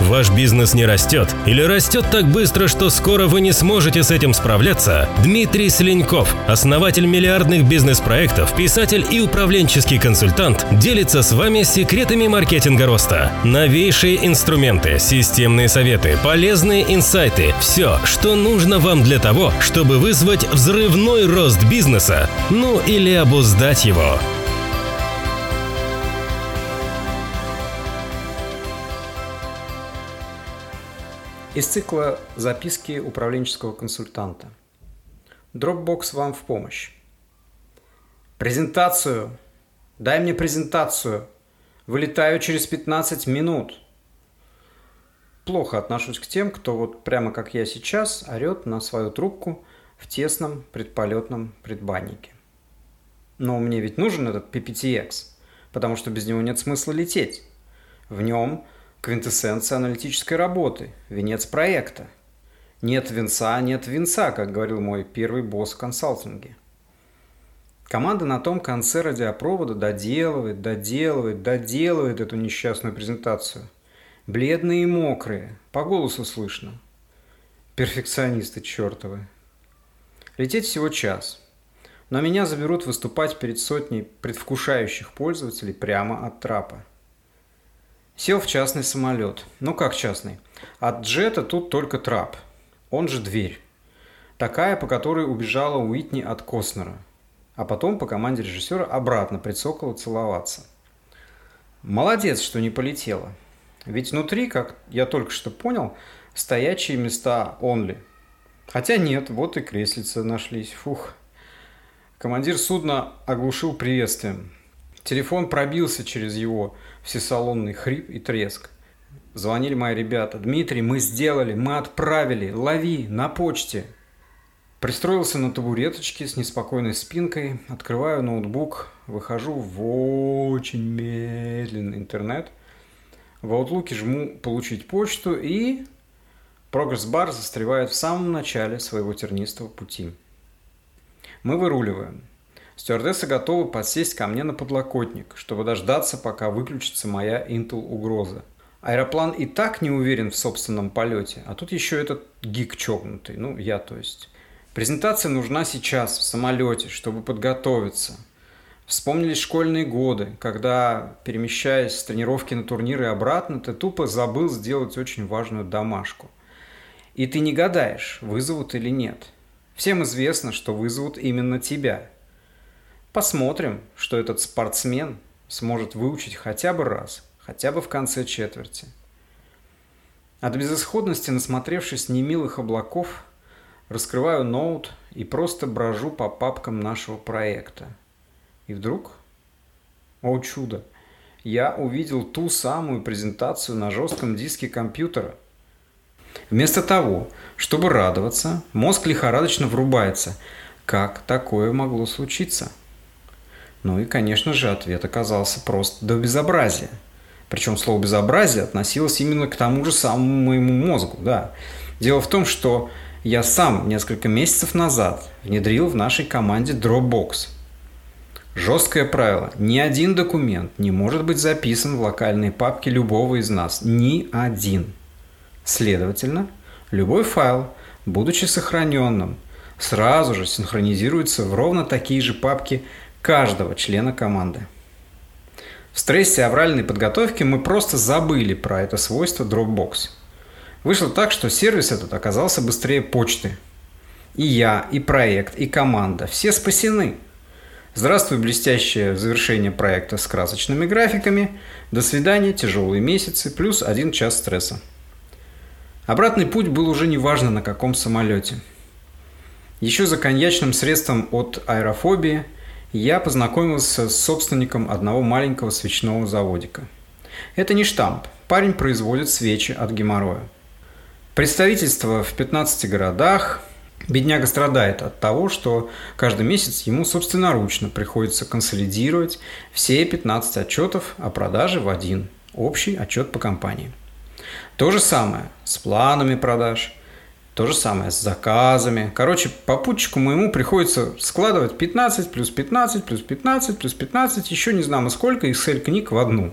Ваш бизнес не растет или растет так быстро, что скоро вы не сможете с этим справляться? Дмитрий Слиньков, основатель миллиардных бизнес-проектов, писатель и управленческий консультант, делится с вами секретами маркетинга роста. Новейшие инструменты, системные советы, полезные инсайты – все, что нужно вам для того, чтобы вызвать взрывной рост бизнеса, ну или обуздать его. Из цикла «Записки управленческого консультанта». Dropbox вам в помощь. Презентацию. Дай мне презентацию. Вылетаю через 15 минут. Плохо отношусь к тем, кто вот прямо как я сейчас орет на свою трубку в тесном предполетном предбаннике. Но мне ведь нужен этот PPTX, потому что без него нет смысла лететь. В нем – квинтэссенция аналитической работы, венец проекта. Нет венца, нет венца, как говорил мой первый босс в консалтинге. Команда на том конце радиопровода доделывает, доделывает, доделывает эту несчастную презентацию. Бледные и мокрые, по голосу слышно. Перфекционисты чертовы. Лететь всего час. Но меня заберут выступать перед сотней предвкушающих пользователей прямо от трапа. Сел в частный самолет. Ну как частный? От джета тут только трап. Он же дверь. Такая, по которой убежала Уитни от Костнера. А потом по команде режиссера обратно прицокала целоваться. Молодец, что не полетела. Ведь внутри, как я только что понял, стоячие места only. Хотя нет, вот и креслица нашлись. Фух. Командир судна оглушил приветствием. Телефон пробился через его всесалонный хрип и треск. Звонили мои ребята. «Дмитрий, мы сделали, мы отправили, лови, на почте». Пристроился на табуреточке с неспокойной спинкой, открываю ноутбук, выхожу в очень медленный интернет. В Outlook жму «Получить почту» и прогресс-бар застревает в самом начале своего тернистого пути. Мы выруливаем. Стюардессы готовы подсесть ко мне на подлокотник, чтобы дождаться, пока выключится моя Intel-угроза. Аэроплан и так не уверен в собственном полете, а тут еще этот гик чокнутый, ну, я то есть. Презентация нужна сейчас, в самолете, чтобы подготовиться. Вспомнились школьные годы, когда, перемещаясь с тренировки на турниры и обратно, ты тупо забыл сделать очень важную домашку. И ты не гадаешь, вызовут или нет. Всем известно, что вызовут именно тебя – Посмотрим, что этот спортсмен сможет выучить хотя бы раз, хотя бы в конце четверти. От безысходности, насмотревшись немилых облаков, раскрываю ноут и просто брожу по папкам нашего проекта. И вдруг, о чудо, я увидел ту самую презентацию на жестком диске компьютера. Вместо того, чтобы радоваться, мозг лихорадочно врубается. Как такое могло случиться? Ну и, конечно же, ответ оказался просто до безобразия. Причем слово «безобразие» относилось именно к тому же самому моему мозгу, да. Дело в том, что я сам несколько месяцев назад внедрил в нашей команде Dropbox. Жесткое правило – ни один документ не может быть записан в локальной папке любого из нас. Ни один. Следовательно, любой файл, будучи сохраненным, сразу же синхронизируется в ровно такие же папки каждого члена команды. В стрессе авральной подготовки мы просто забыли про это свойство Dropbox. Вышло так, что сервис этот оказался быстрее почты. И я, и проект, и команда – все спасены. Здравствуй, блестящее завершение проекта с красочными графиками. До свидания, тяжелые месяцы, плюс один час стресса. Обратный путь был уже неважно на каком самолете. Еще за коньячным средством от аэрофобии – я познакомился с собственником одного маленького свечного заводика. Это не штамп. Парень производит свечи от геморроя. Представительство в 15 городах. Бедняга страдает от того, что каждый месяц ему собственноручно приходится консолидировать все 15 отчетов о продаже в один общий отчет по компании. То же самое с планами продаж – то же самое с заказами. Короче, попутчику моему приходится складывать 15 плюс 15 плюс 15 плюс 15, еще не знамо сколько Excel книг в одну.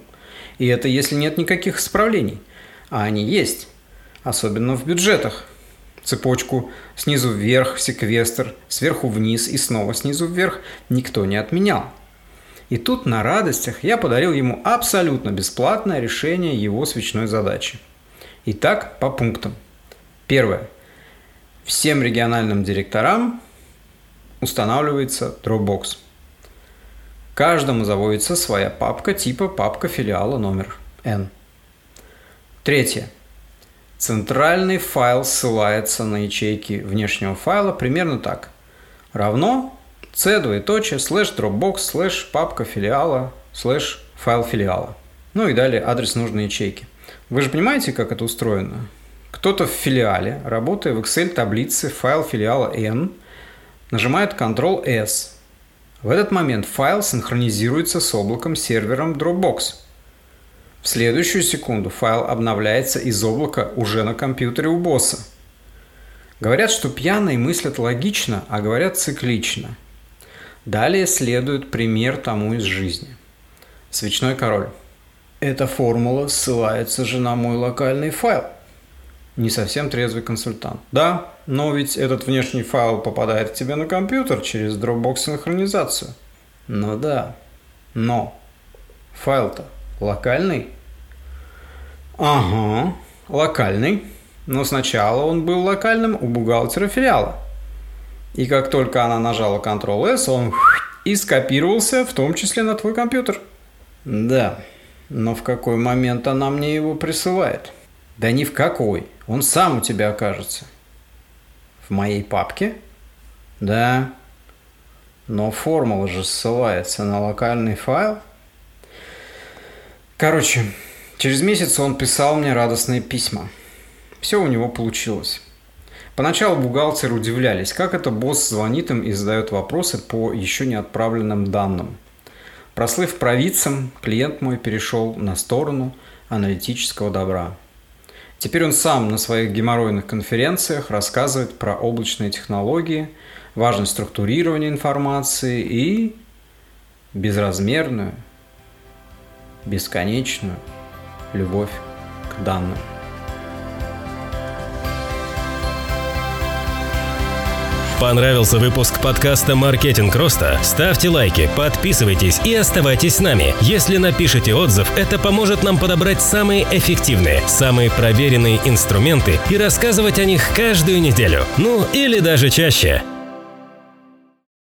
И это если нет никаких исправлений. А они есть, особенно в бюджетах. Цепочку снизу вверх, секвестр, сверху вниз и снова снизу вверх никто не отменял. И тут на радостях я подарил ему абсолютно бесплатное решение его свечной задачи. Итак, по пунктам. Первое. Всем региональным директорам устанавливается Dropbox. Каждому заводится своя папка типа папка филиала номер N. Третье. Центральный файл ссылается на ячейки внешнего файла примерно так. Равно c двоеточие слэш dropbox слэш папка филиала слэш файл филиала. Ну и далее адрес нужной ячейки. Вы же понимаете, как это устроено? Кто-то в филиале, работая в Excel таблице файл филиала N, нажимает Ctrl-S. В этот момент файл синхронизируется с облаком сервером Dropbox. В следующую секунду файл обновляется из облака уже на компьютере у босса. Говорят, что пьяные мыслят логично, а говорят циклично. Далее следует пример тому из жизни. Свечной король. Эта формула ссылается же на мой локальный файл. Не совсем трезвый консультант. Да, но ведь этот внешний файл попадает к тебе на компьютер через Dropbox синхронизацию. Ну да, но файл-то локальный. Ага, локальный. Но сначала он был локальным у бухгалтера филиала. И как только она нажала Ctrl-S, он и скопировался, в том числе на твой компьютер. Да, но в какой момент она мне его присылает? Да ни в какой. Он сам у тебя окажется. В моей папке? Да. Но формула же ссылается на локальный файл. Короче, через месяц он писал мне радостные письма. Все у него получилось. Поначалу бухгалтеры удивлялись, как это босс звонит им и задает вопросы по еще не отправленным данным. Прослыв провидцем, клиент мой перешел на сторону аналитического добра. Теперь он сам на своих геморройных конференциях рассказывает про облачные технологии, важность структурирования информации и безразмерную, бесконечную любовь к данным. Понравился выпуск подкаста «Маркетинг роста»? Ставьте лайки, подписывайтесь и оставайтесь с нами. Если напишите отзыв, это поможет нам подобрать самые эффективные, самые проверенные инструменты и рассказывать о них каждую неделю. Ну или даже чаще.